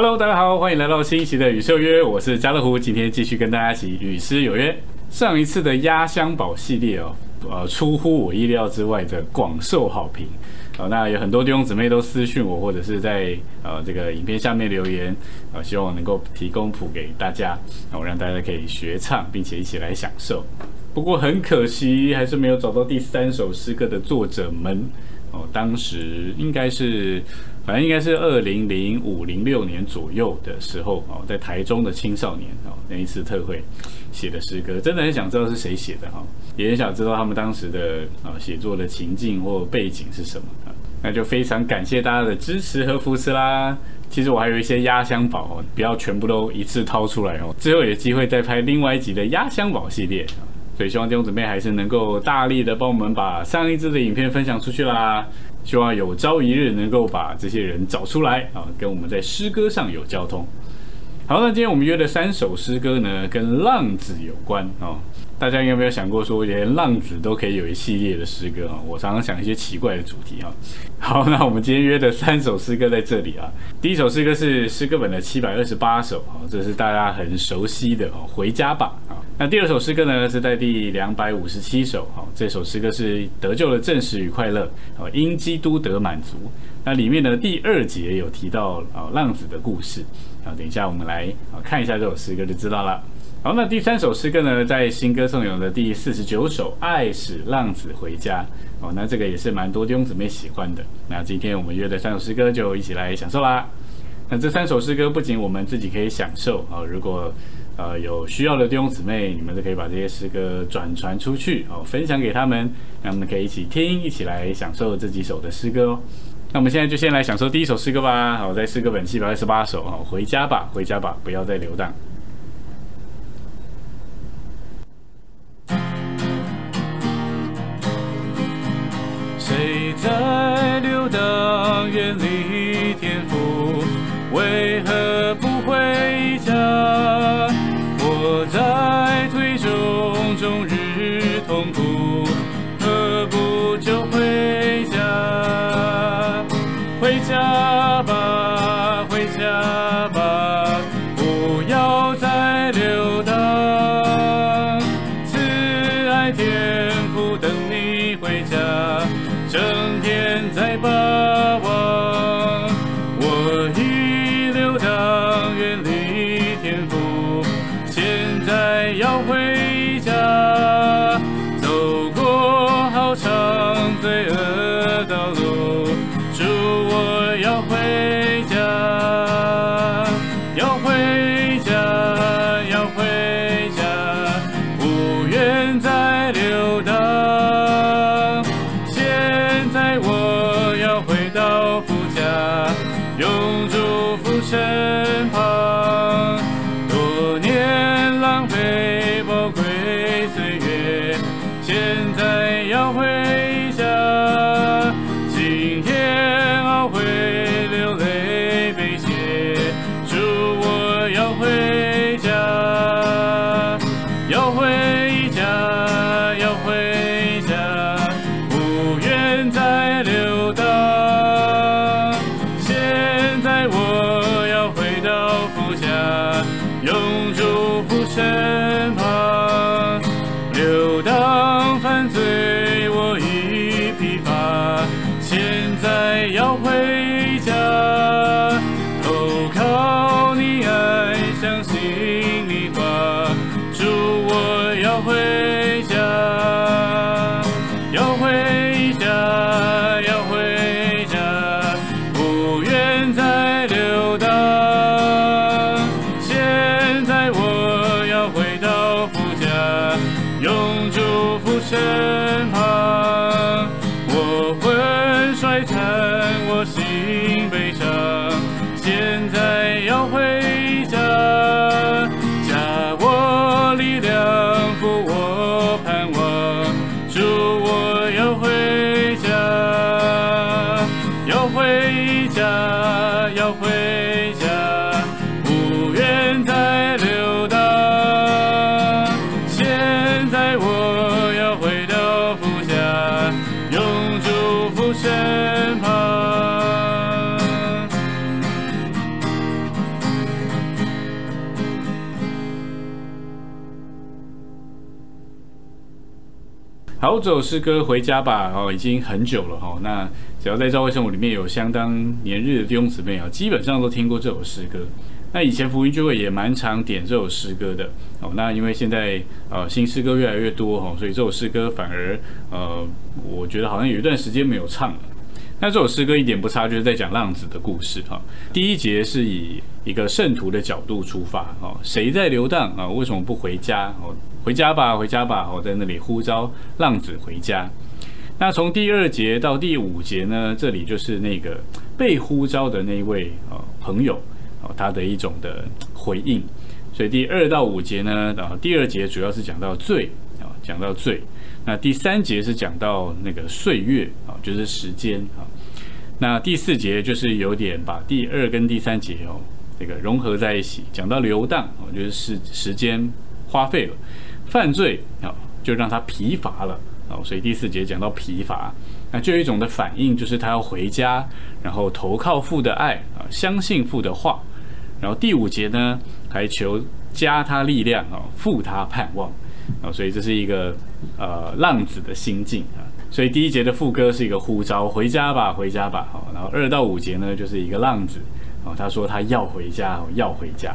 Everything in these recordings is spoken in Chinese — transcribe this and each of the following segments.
Hello，大家好，欢迎来到新一期的与秀约，我是家乐福，今天继续跟大家一起与诗有约。上一次的压箱宝系列哦，呃，出乎我意料之外的广受好评。呃，那有很多弟兄姊妹都私讯我，或者是在呃这个影片下面留言，呃，希望能够提供谱给大家，然后让大家可以学唱，并且一起来享受。不过很可惜，还是没有找到第三首诗歌的作者们。哦，当时应该是，反正应该是二零零五零六年左右的时候哦，在台中的青少年哦那一次特会写的诗歌，真的很想知道是谁写的哈，也很想知道他们当时的啊写作的情境或背景是什么啊。那就非常感谢大家的支持和扶持啦。其实我还有一些压箱宝哦，不要全部都一次掏出来哦，之后有机会再拍另外一集的压箱宝系列。所以希望弟兄姊妹还是能够大力的帮我们把上一支的影片分享出去啦。希望有朝一日能够把这些人找出来啊，跟我们在诗歌上有交通。好，那今天我们约的三首诗歌呢，跟浪子有关哦。大家有没有想过说，连浪子都可以有一系列的诗歌啊？我常常想一些奇怪的主题啊。好，那我们今天约的三首诗歌在这里啊。第一首诗歌是诗歌本的七百二十八首啊，这是大家很熟悉的哦，《回家吧》。那第二首诗歌呢，是在第两百五十七首，好，这首诗歌是得救的正实与快乐，哦，因基督得满足。那里面的第二节有提到啊浪子的故事，好，等一下我们来啊看一下这首诗歌就知道了。好，那第三首诗歌呢，在新歌颂咏的第四十九首，爱使浪子回家，哦，那这个也是蛮多弟兄姊妹喜欢的。那今天我们约的三首诗歌就一起来享受啦。那这三首诗歌不仅我们自己可以享受啊，如果呃，有需要的弟兄姊妹，你们都可以把这些诗歌转传出去哦，分享给他们，让他们可以一起听，一起来享受这几首的诗歌哦。那我们现在就先来享受第一首诗歌吧。好，在诗歌本七百二十八首，好，回家吧，回家吧，不要再流浪。在永祝不生这首诗歌回家吧哦，已经很久了哈。那只要在教会生活里面有相当年日的弟兄姊妹啊，基本上都听过这首诗歌。那以前福音聚会也蛮常点这首诗歌的哦。那因为现在呃新诗歌越来越多哈，所以这首诗歌反而呃，我觉得好像有一段时间没有唱了。那这首诗歌一点不差，就是在讲浪子的故事哈。第一节是以一个圣徒的角度出发哦，谁在流荡啊？为什么不回家哦？回家吧，回家吧！我在那里呼召浪子回家。那从第二节到第五节呢？这里就是那个被呼召的那位啊朋友啊，他的一种的回应。所以第二到五节呢，然后，第二节主要是讲到罪，讲到罪。那第三节是讲到那个岁月啊，就是时间啊。那第四节就是有点把第二跟第三节哦，这个融合在一起，讲到流荡啊，就是时时间花费了。犯罪啊，就让他疲乏了啊，所以第四节讲到疲乏，那就有一种的反应，就是他要回家，然后投靠父的爱啊，相信父的话，然后第五节呢，还求加他力量啊，复他盼望啊，所以这是一个呃浪子的心境啊，所以第一节的副歌是一个呼召，回家吧，回家吧，好，然后二到五节呢，就是一个浪子哦，他说他要回家，要回家，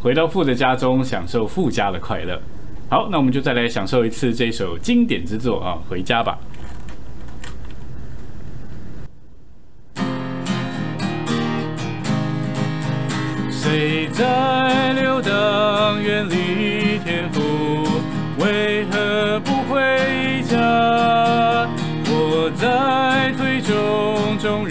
回到富的家中，享受富家的快乐。好，那我们就再来享受一次这首经典之作啊，回家吧。谁在终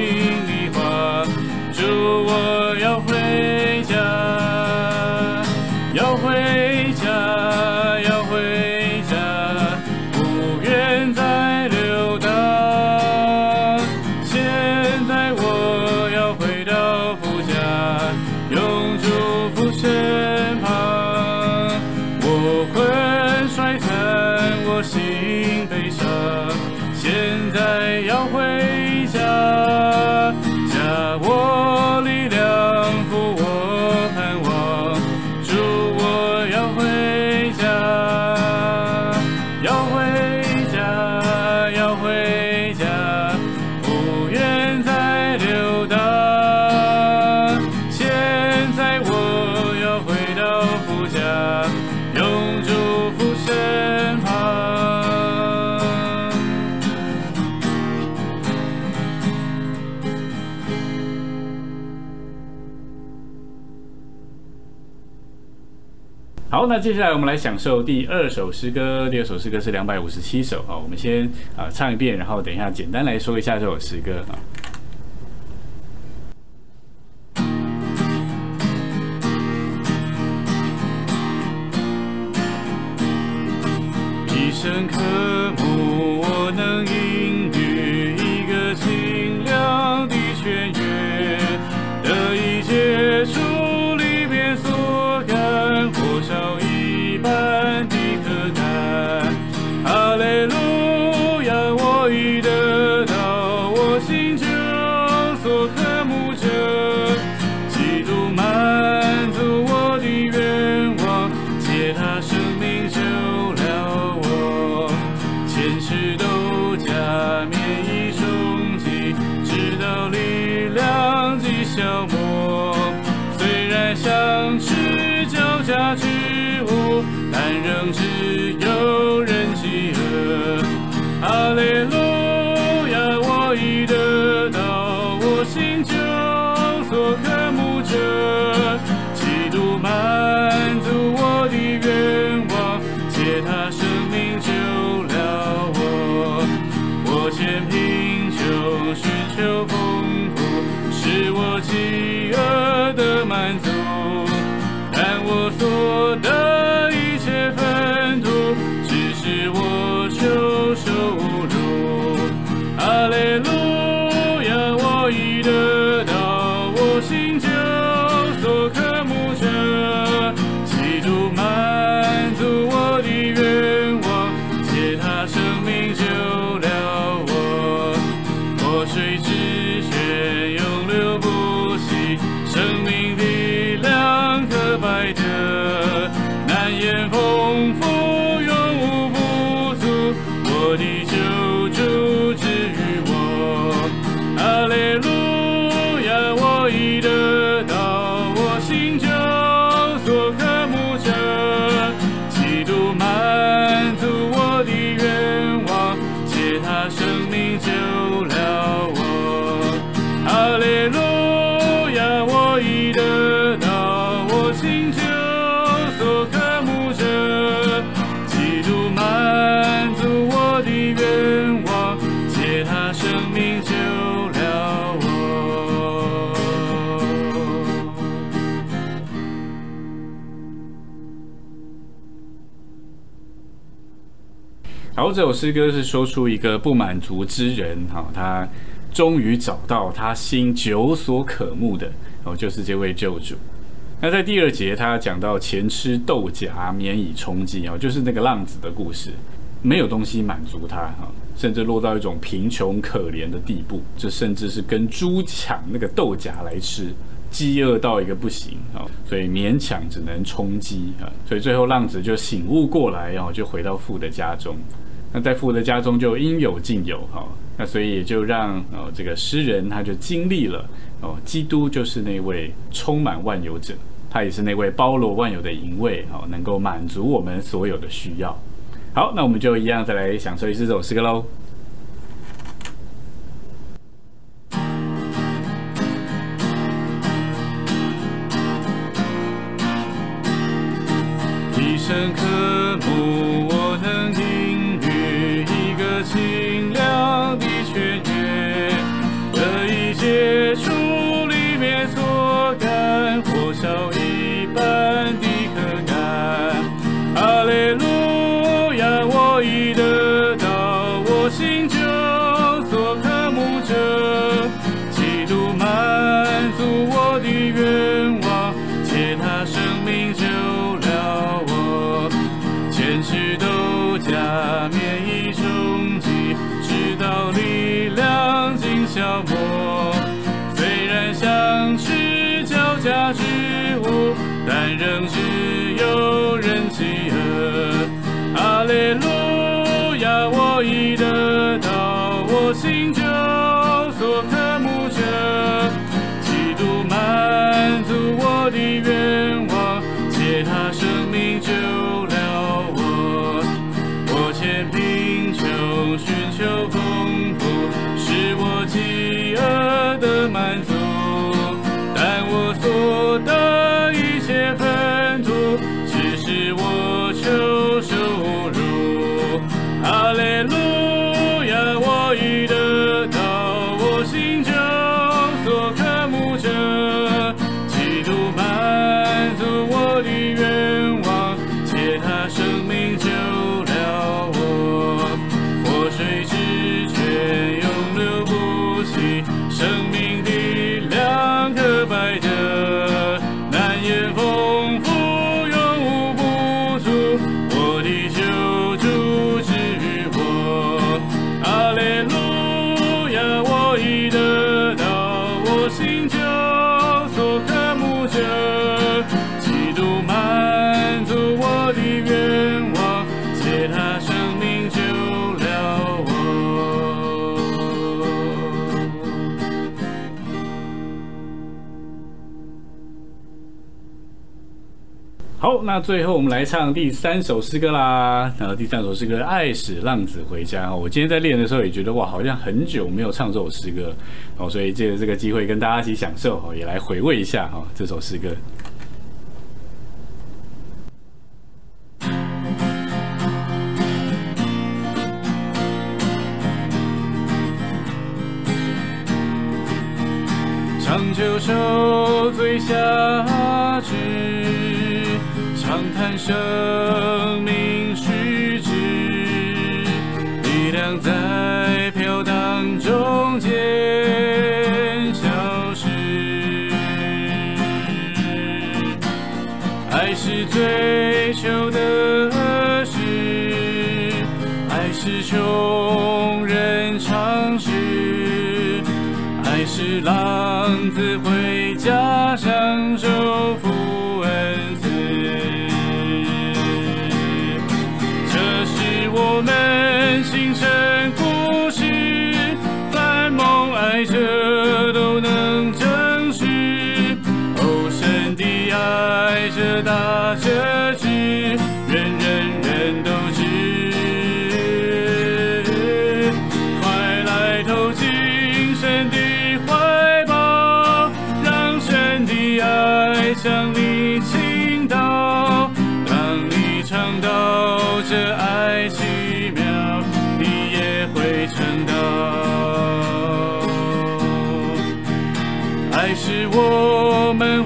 心里话，祝我要回好，那接下来我们来享受第二首诗歌。第二首诗歌是两百五十七首啊，我们先啊唱一遍，然后等一下简单来说一下这首诗歌啊。都假面已终结，直到力量已消磨。虽然像是脚下之物，但仍只有人契合。哈利路。好，这首诗歌是说出一个不满足之人，哈，他终于找到他心久所渴慕的，哦，就是这位救主。那在第二节，他讲到前吃豆荚，免以充饥，哦，就是那个浪子的故事，没有东西满足他，哈，甚至落到一种贫穷可怜的地步，这甚至是跟猪抢那个豆荚来吃。饥饿到一个不行啊、所以勉强只能充饥啊，所以最后浪子就醒悟过来，然后就回到父的家中。那在父的家中就应有尽有哈、哦，那所以也就让哦这个诗人他就经历了哦，基督就是那位充满万有者，他也是那位包罗万有的淫位哦，能够满足我们所有的需要。好，那我们就一样再来享受一次这首诗歌喽。一生渴慕，好，那最后我们来唱第三首诗歌啦。然后第三首诗歌《爱使浪子回家》我今天在练的时候也觉得哇，好像很久没有唱这首诗歌哦，所以借着这个机会跟大家一起享受，也来回味一下哈这首诗歌。长久受罪下去。长叹生命虚掷，力量在飘荡中间消失。爱是追求的事，爱是穷人常识，爱是浪子回家享大结局，人人人都知。快来投进神的怀抱，让神的爱向你倾倒，当你尝到这爱情。爱是我们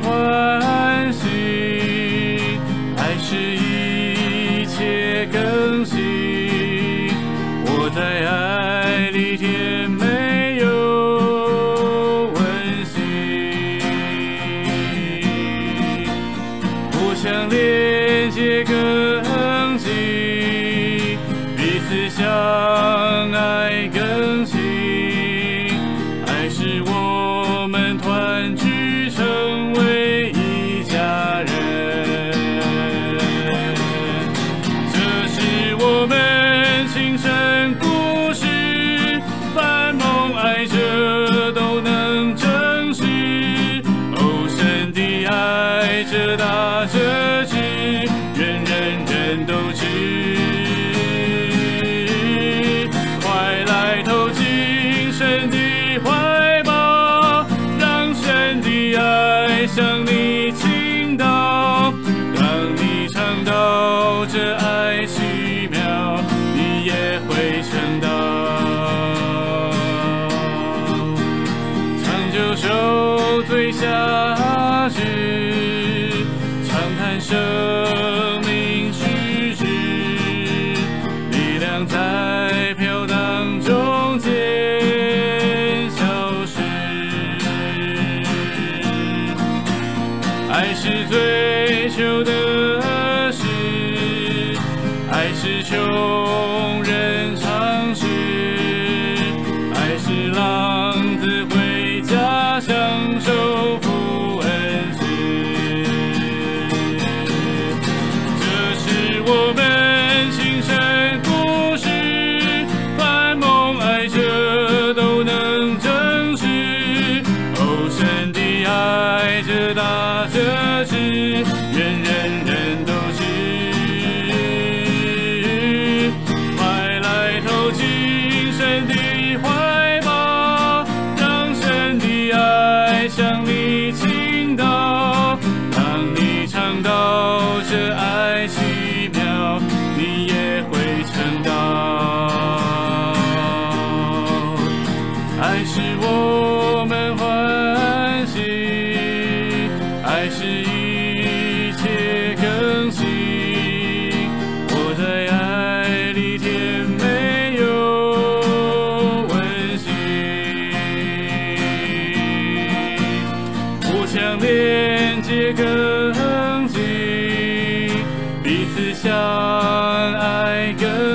此相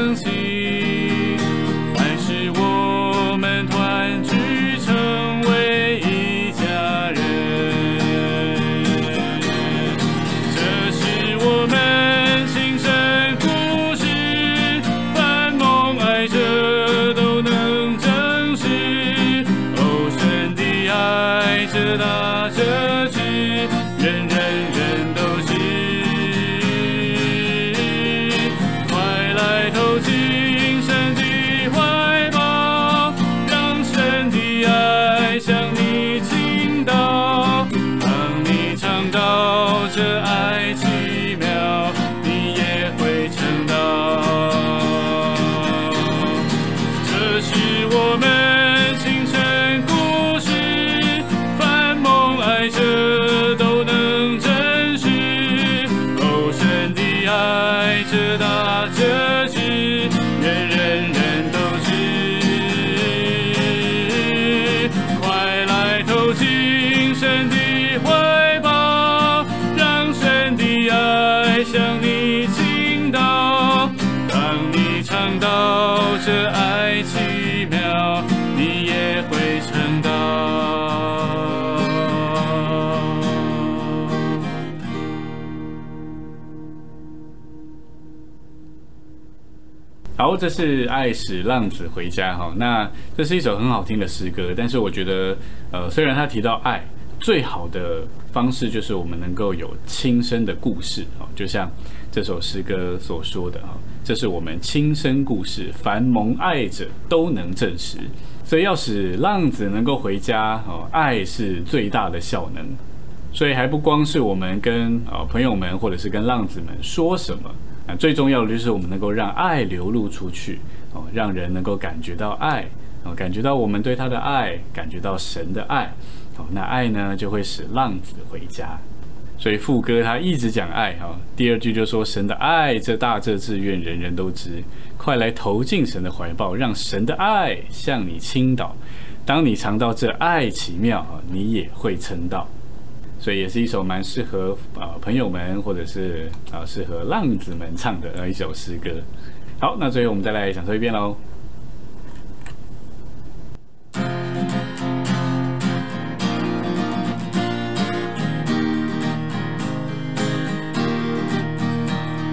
爱这大这知，这是《爱使浪子回家》哈。那这是一首很好听的诗歌，但是我觉得，呃，虽然他提到爱，最好的方式就是我们能够有亲身的故事哦，就像这首诗歌所说的哈，这是我们亲身故事，凡蒙爱者都能证实。所以要使浪子能够回家哦，爱是最大的效能。所以还不光是我们跟啊、朋友们或者是跟浪子们说什么。最重要的就是我们能够让爱流露出去，哦，让人能够感觉到爱，哦，感觉到我们对他的爱，感觉到神的爱，哦，那爱呢就会使浪子回家。所以副歌他一直讲爱，哈，第二句就说神的爱这大这志愿人人都知，快来投进神的怀抱，让神的爱向你倾倒。当你尝到这爱奇妙，你也会称道。所以也是一首蛮适合啊、朋友们或者是啊、适合浪子们唱的呃一首诗歌。好，那最后我们再来享受一遍喽。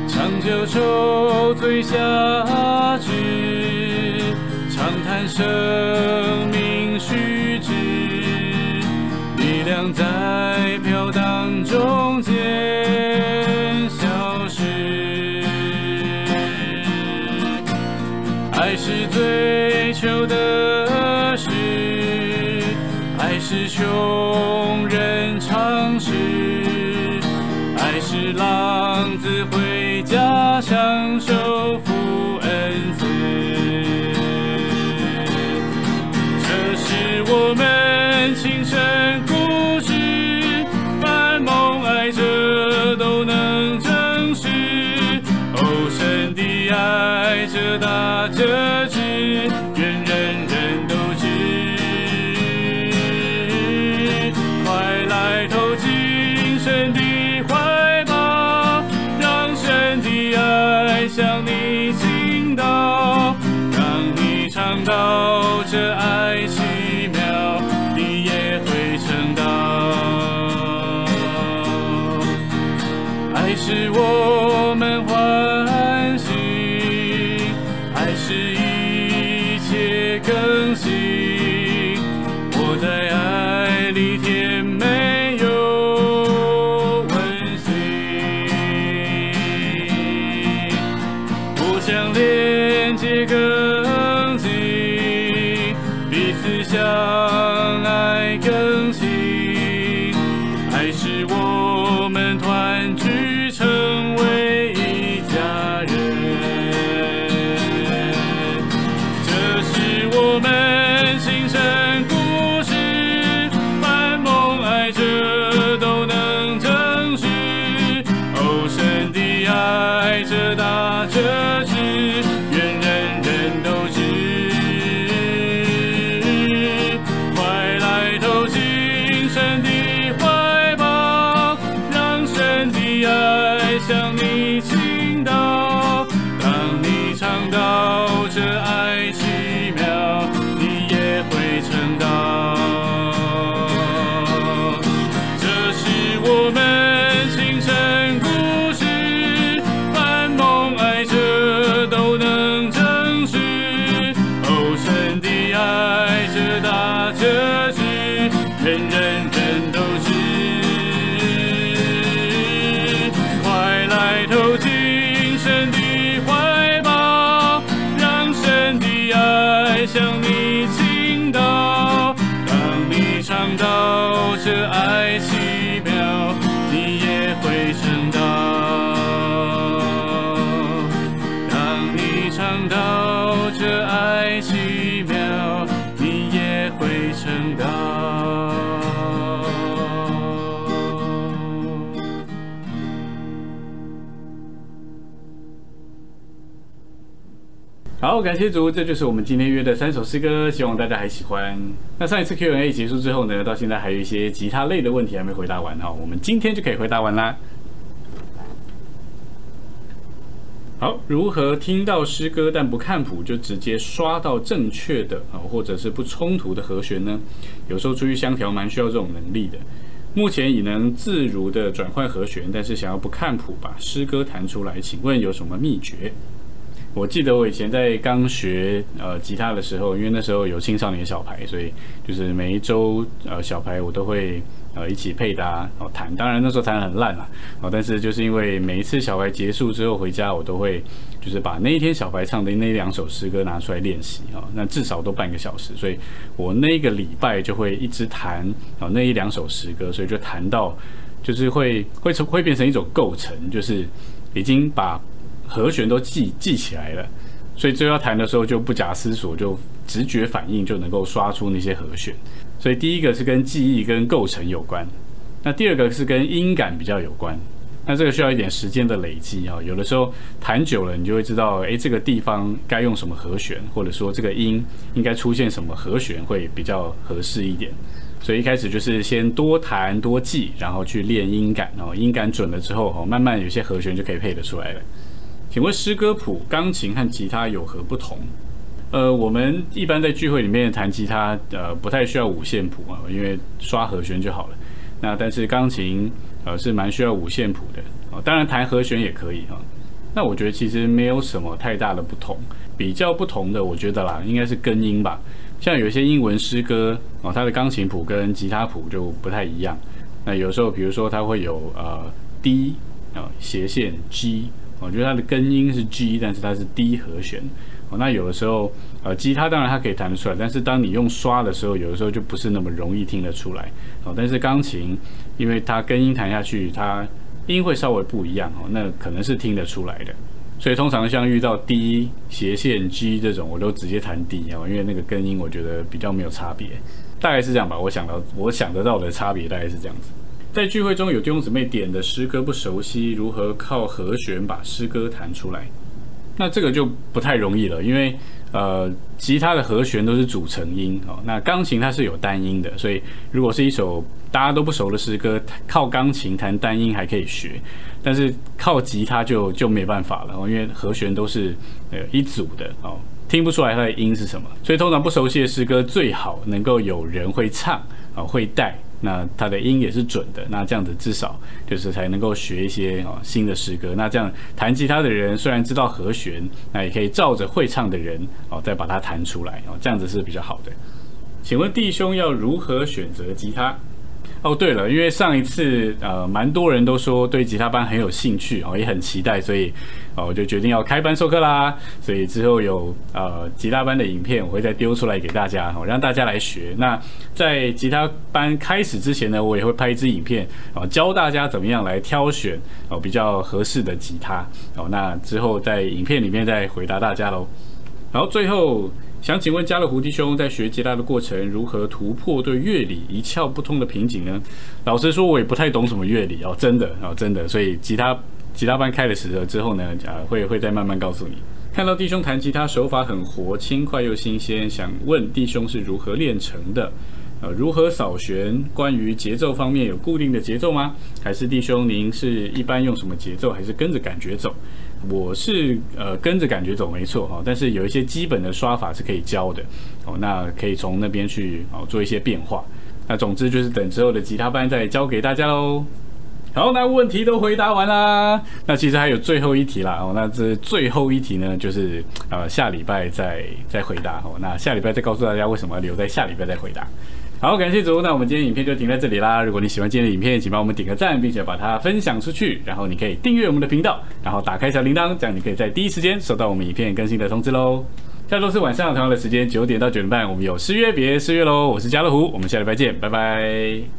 长久愁醉下至，长叹生命虚掷，力量在飘荡中间消失。爱是追求的事，爱是穷人常识。爱是浪子回家享受是我奇妙，你也会成道。好，感谢主，这就是我们今天约的三首诗歌，希望大家还喜欢。那上一次 Q&A 结束之后呢，到现在还有一些吉他类的问题还没回答完哈，我们今天就可以回答完啦。好，如何听到诗歌但不看谱就直接刷到正确的啊，或者是不冲突的和弦呢？有时候出去相调蛮需要这种能力的。目前已能自如的转换和弦，但是想要不看谱把诗歌弹出来，请问有什么秘诀？我记得我以前在刚学呃吉他的时候，因为那时候有青少年小牌，所以就是每一周呃小牌我都会呃一起配搭哦弹。当然那时候弹得很烂了哦，但是就是因为每一次小白结束之后回家，我都会就是把那一天小白唱的那两首诗歌拿出来练习啊。那至少都半个小时，所以我那个礼拜就会一直弹啊那一两首诗歌，所以就弹到就是会会成会变成一种构成，就是已经把。和弦都记记起来了，所以最后要弹的时候就不假思索，就直觉反应就能够刷出那些和弦。所以第一个是跟记忆跟构成有关，那第二个是跟音感比较有关。那这个需要一点时间的累积啊，有的时候弹久了，你就会知道，诶，这个地方该用什么和弦，或者说这个音应该出现什么和弦会比较合适一点。所以一开始就是先多弹多记，然后去练音感，然后音感准了之后，哦，慢慢有些和弦就可以配得出来了。请问诗歌谱钢琴和吉他有何不同？呃，我们一般在聚会里面弹吉他，呃，不太需要五线谱啊，因为刷和弦就好了。那但是钢琴，呃，是蛮需要五线谱的啊。当然弹和弦也可以哈。那我觉得其实没有什么太大的不同，比较不同的，我觉得啦，应该是根音吧。像有一些英文诗歌啊，它的钢琴谱跟吉他谱就不太一样。那有时候，比如说它会有呃 D 啊斜线 G。我觉得它的根音是 G，但是它是 D 和弦。哦，那有的时候，呃，吉他当然它可以弹得出来，但是当你用刷的时候，有的时候就不是那么容易听得出来。哦，但是钢琴，因为它根音弹下去，它音会稍微不一样。哦，那可能是听得出来的。所以通常像遇到 D 斜线 G 这种，我都直接弹 D 哦，因为那个根音我觉得比较没有差别。大概是这样吧，我想到我想得到的差别大概是这样子。在聚会中有弟兄姊妹点的诗歌不熟悉，如何靠和弦把诗歌弹出来？那这个就不太容易了，因为呃，吉他的和弦都是组成音哦，那钢琴它是有单音的，所以如果是一首大家都不熟的诗歌，靠钢琴弹单音还可以学，但是靠吉他就就没办法了，因为和弦都是呃一组的哦，听不出来它的音是什么，所以通常不熟悉的诗歌最好能够有人会唱啊，会带。那它的音也是准的，那这样子至少就是才能够学一些哦新的诗歌。那这样弹吉他的人虽然知道和弦，那也可以照着会唱的人哦再把它弹出来哦，这样子是比较好的。请问弟兄要如何选择吉他？哦，对了，因为上一次呃，蛮多人都说对吉他班很有兴趣哦，也很期待，所以哦，我就决定要开班授课啦。所以之后有呃吉他班的影片，我会再丢出来给大家哦，让大家来学。那在吉他班开始之前呢，我也会拍一支影片哦，教大家怎么样来挑选哦比较合适的吉他哦。那之后在影片里面再回答大家喽。然后最后。想请问加勒胡弟兄在学吉他的过程，如何突破对乐理一窍不通的瓶颈呢？老实说，我也不太懂什么乐理哦，真的哦，真的。所以吉他吉他班开了时之后呢，啊，会会再慢慢告诉你。看到弟兄弹吉他手法很活，轻快又新鲜，想问弟兄是如何练成的？呃，如何扫弦？关于节奏方面有固定的节奏吗？还是弟兄您是一般用什么节奏？还是跟着感觉走？我是呃跟着感觉走没错哈，但是有一些基本的刷法是可以教的哦，那可以从那边去哦做一些变化。那总之就是等之后的吉他班再教给大家喽。好，那问题都回答完啦，那其实还有最后一题啦哦，那这最后一题呢，就是呃下礼拜再再回答哦，那下礼拜再告诉大家为什么留在下礼拜再回答。好，感谢主，那我们今天影片就停在这里啦。如果你喜欢今天的影片，请帮我们点个赞，并且把它分享出去。然后你可以订阅我们的频道，然后打开小铃铛，这样你可以在第一时间收到我们影片更新的通知喽。下周是晚上同样的时间，九点到九点半，我们有失约别失约喽。我是家乐福，我们下礼拜见，拜拜。